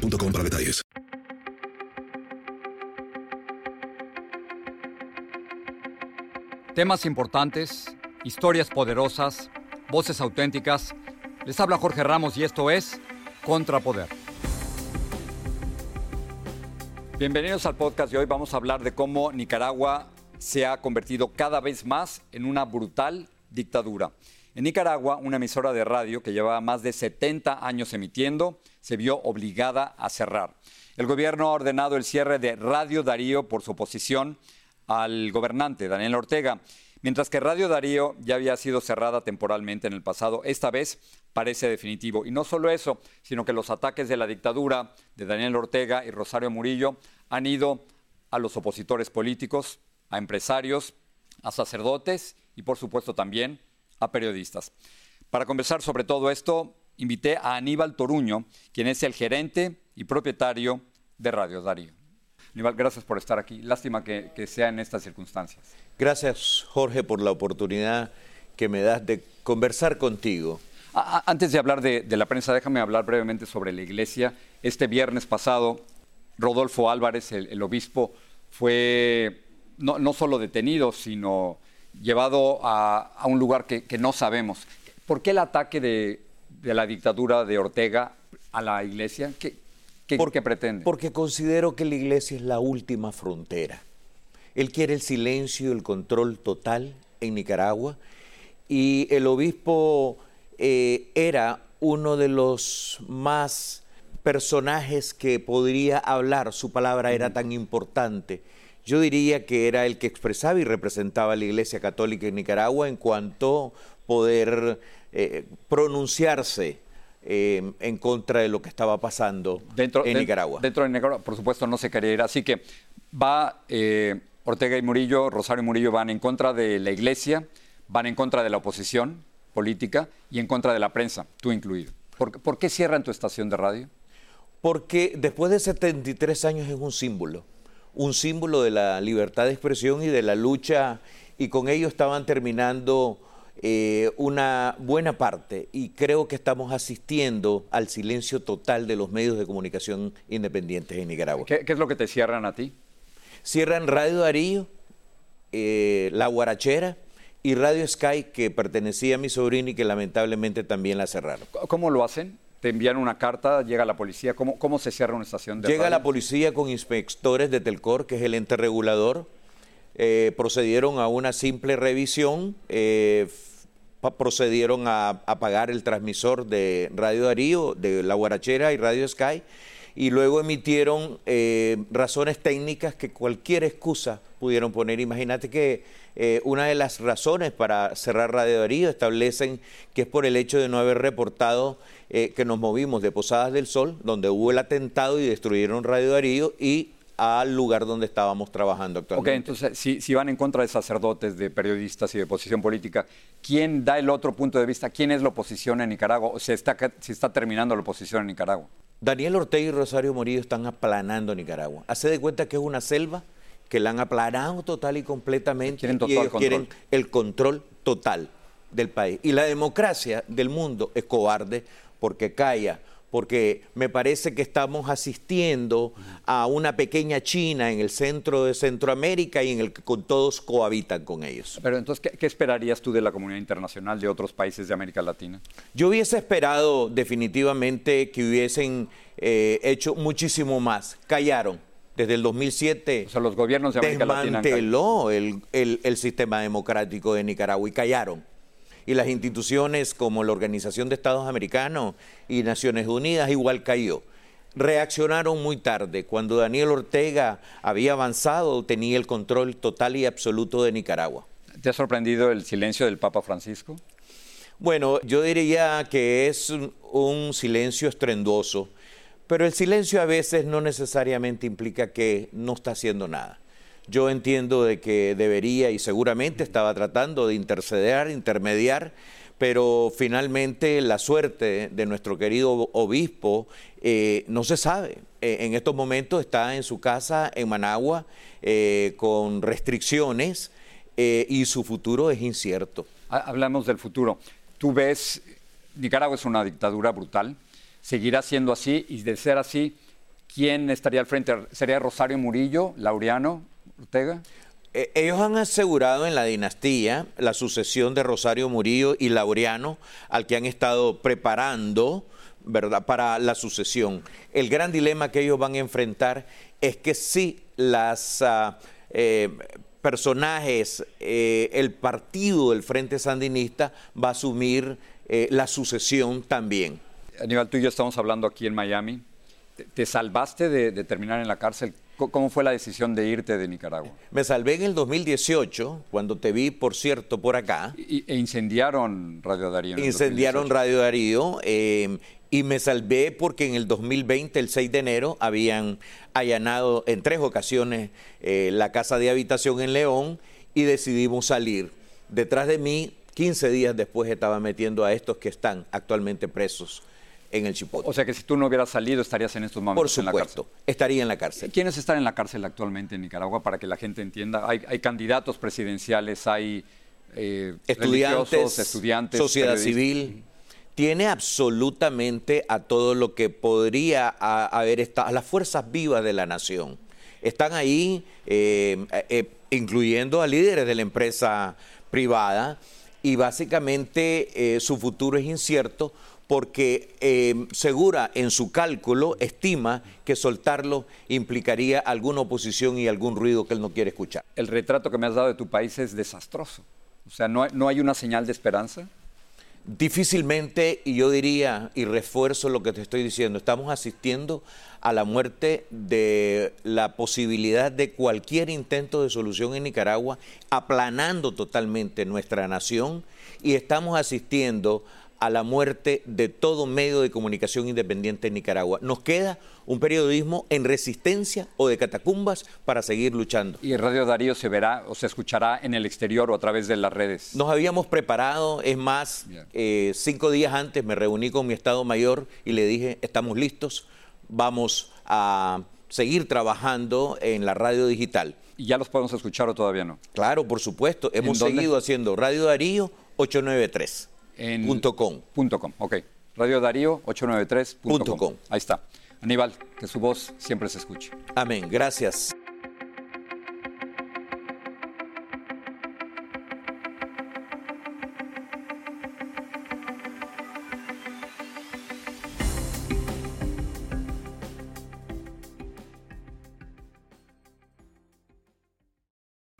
boostmobile.com para detalles. Temas importantes, historias poderosas, voces auténticas. Les habla Jorge Ramos y esto es Contrapoder. Bienvenidos al podcast de hoy. Vamos a hablar de cómo Nicaragua se ha convertido cada vez más en una brutal dictadura. En Nicaragua, una emisora de radio que llevaba más de 70 años emitiendo se vio obligada a cerrar. El gobierno ha ordenado el cierre de Radio Darío por su oposición al gobernante Daniel Ortega. Mientras que Radio Darío ya había sido cerrada temporalmente en el pasado, esta vez parece definitivo. Y no solo eso, sino que los ataques de la dictadura de Daniel Ortega y Rosario Murillo han ido a los opositores políticos, a empresarios, a sacerdotes y por supuesto también a periodistas. Para conversar sobre todo esto, invité a Aníbal Toruño, quien es el gerente y propietario de Radio Darío. Aníbal, gracias por estar aquí. Lástima que, sea en estas circunstancias. Gracias, Jorge, por la oportunidad que me das de conversar contigo. antes de hablar de, la prensa, déjame hablar brevemente sobre la iglesia. Este viernes pasado, Rodolfo Álvarez, el, obispo, fue no, no, solo detenido, sino llevado a, un lugar que, no sabemos. ¿Por qué el ataque de, la dictadura de Ortega a la iglesia? ¿Qué, qué, pretende? Porque considero que la iglesia es la última frontera. Él quiere el silencio, el control total en Nicaragua y el obispo eh, era uno de los más personajes que podría hablar, su palabra era tan importante yo diría que era el que expresaba y representaba a la Iglesia Católica en Nicaragua en cuanto poder eh, pronunciarse eh, en contra de lo que estaba pasando dentro, en Nicaragua. Dentro de Nicaragua, por supuesto, no se quería ir. Así que va eh, Ortega y Murillo, Rosario y Murillo van en contra de la Iglesia, van en contra de la oposición política y en contra de la prensa, tú incluido. ¿Por, ¿por qué cierran tu estación de radio? Porque después de 73 años es un símbolo un símbolo de la libertad de expresión y de la lucha, y con ello estaban terminando eh, una buena parte, y creo que estamos asistiendo al silencio total de los medios de comunicación independientes en Nicaragua. ¿Qué, es lo que te cierran a ti? Cierran Radio Darío, eh, La Guarachera, y Radio Sky, que pertenecía a mi sobrino y que lamentablemente también la cerraron. ¿Cómo lo hacen? Te envían una carta, llega la policía. ¿Cómo, cómo se cierra una estación de Llega la policía con inspectores de Telcor, que es el ente regulador. Eh, procedieron a una simple revisión, eh, procedieron a apagar el transmisor de Radio Darío, de La Guarachera y Radio Sky, y luego emitieron eh, razones técnicas que cualquier excusa pudieron poner. Imagínate que una de las razones para cerrar Radio Darío establecen que es por el hecho de no haber reportado eh, que nos movimos de Posadas del Sol, donde hubo el atentado y destruyeron Radio Darío, y al lugar donde estábamos trabajando actualmente. Ok, entonces, si, van en contra de sacerdotes, de periodistas y de oposición política, ¿quién da el otro punto de vista? ¿Quién es la oposición en Nicaragua? ¿O se está, se está terminando la oposición en Nicaragua? Daniel Ortega y Rosario Morillo están aplanando Nicaragua. Hace de cuenta que es una selva que la han aplanado total y completamente. Quieren y control. quieren el control total del país. Y la democracia del mundo es cobarde porque calla, porque me parece que estamos asistiendo a una pequeña China en el centro de Centroamérica y en el que con todos cohabitan con ellos. Pero entonces, ¿qué, esperarías tú de la comunidad internacional de otros países de América Latina? Yo hubiese esperado definitivamente que hubiesen eh, hecho muchísimo más. Callaron. Desde el 2007 o sea, los gobiernos de América desmanteló el, el sistema democrático de Nicaragua y callaron y las instituciones como la Organización de Estados Americanos y Naciones Unidas igual cayó. Reaccionaron muy tarde, cuando Daniel Ortega había avanzado, tenía el control total y absoluto de Nicaragua. ¿Te ha sorprendido el silencio del Papa Francisco? Bueno, yo diría que es un, silencio estrenduoso, Pero el silencio a veces no necesariamente implica que no está haciendo nada. Yo entiendo de que debería y seguramente estaba tratando de interceder, intermediar, pero finalmente la suerte de nuestro querido obispo eh, no se sabe. Eh, en estos momentos está en su casa en Managua eh, con restricciones y su futuro es incierto. Hablamos del futuro. Tú ves, Nicaragua es una dictadura brutal, seguirá siendo así y de ser así, ¿quién estaría al frente? ¿Sería Rosario Murillo, Laureano, Ortega? Eh, ellos han asegurado en la dinastía la sucesión de Rosario Murillo y Laureano, al que han estado preparando, ¿verdad?, para la sucesión. El gran dilema que ellos van a enfrentar es que si las ah, eh, personajes, eh, el partido del Frente Sandinista va a asumir la sucesión también. Aníbal, tú y yo estamos hablando aquí en Miami. ¿Te, salvaste de terminar en la cárcel ¿Cómo fue la decisión de irte de Nicaragua? Me salvé en el 2018, cuando te vi, por cierto, por acá. ¿E incendiaron Radio Darío? incendiaron Radio Darío em, y me salvé porque en el 2020, el 6 de enero, habían allanado en tres ocasiones eh, la casa de habitación en León y decidimos salir. Detrás de mí, 15 días después, estaba metiendo a estos que están actualmente presos en el Chipotle. O sea que si tú no hubieras salido estarías en estos momentos en la cárcel. estaría en la cárcel. ¿Quiénes están en la cárcel actualmente en Nicaragua para que la gente entienda? Hay, candidatos presidenciales, hay eh, estudiantes, estudiantes, sociedad civil. Tiene absolutamente a todo lo que podría haber estado, a las fuerzas vivas de la nación. Están ahí, eh, eh, incluyendo a líderes de la empresa privada, y básicamente su futuro es incierto porque eh, Segura en su cálculo estima que soltarlo implicaría alguna oposición y algún ruido que él no quiere escuchar. El retrato que me has dado de tu país es desastroso. O sea, ¿no, no hay una señal de esperanza? Difícilmente, y yo diría, y refuerzo lo que te estoy diciendo, estamos asistiendo a la muerte de la posibilidad de cualquier intento de solución en Nicaragua, aplanando totalmente nuestra nación, y estamos asistiendo a la muerte de todo medio de comunicación independiente en Nicaragua. Nos queda un periodismo en resistencia o de catacumbas para seguir luchando. ¿Y Radio Darío se verá o se escuchará en el exterior o a través de las redes? Nos habíamos preparado, es más, eh, cinco días antes me reuní con mi Estado Mayor y le dije, estamos listos, vamos a seguir trabajando en la radio digital. ¿Y ya los podemos escuchar o todavía no? Claro, por supuesto. Hemos seguido haciendo Radio Darío 893. En punto com. Punto com, ok. Radio Darío 893.com. Ahí está. Aníbal, que su voz siempre se escuche. Amén. Gracias.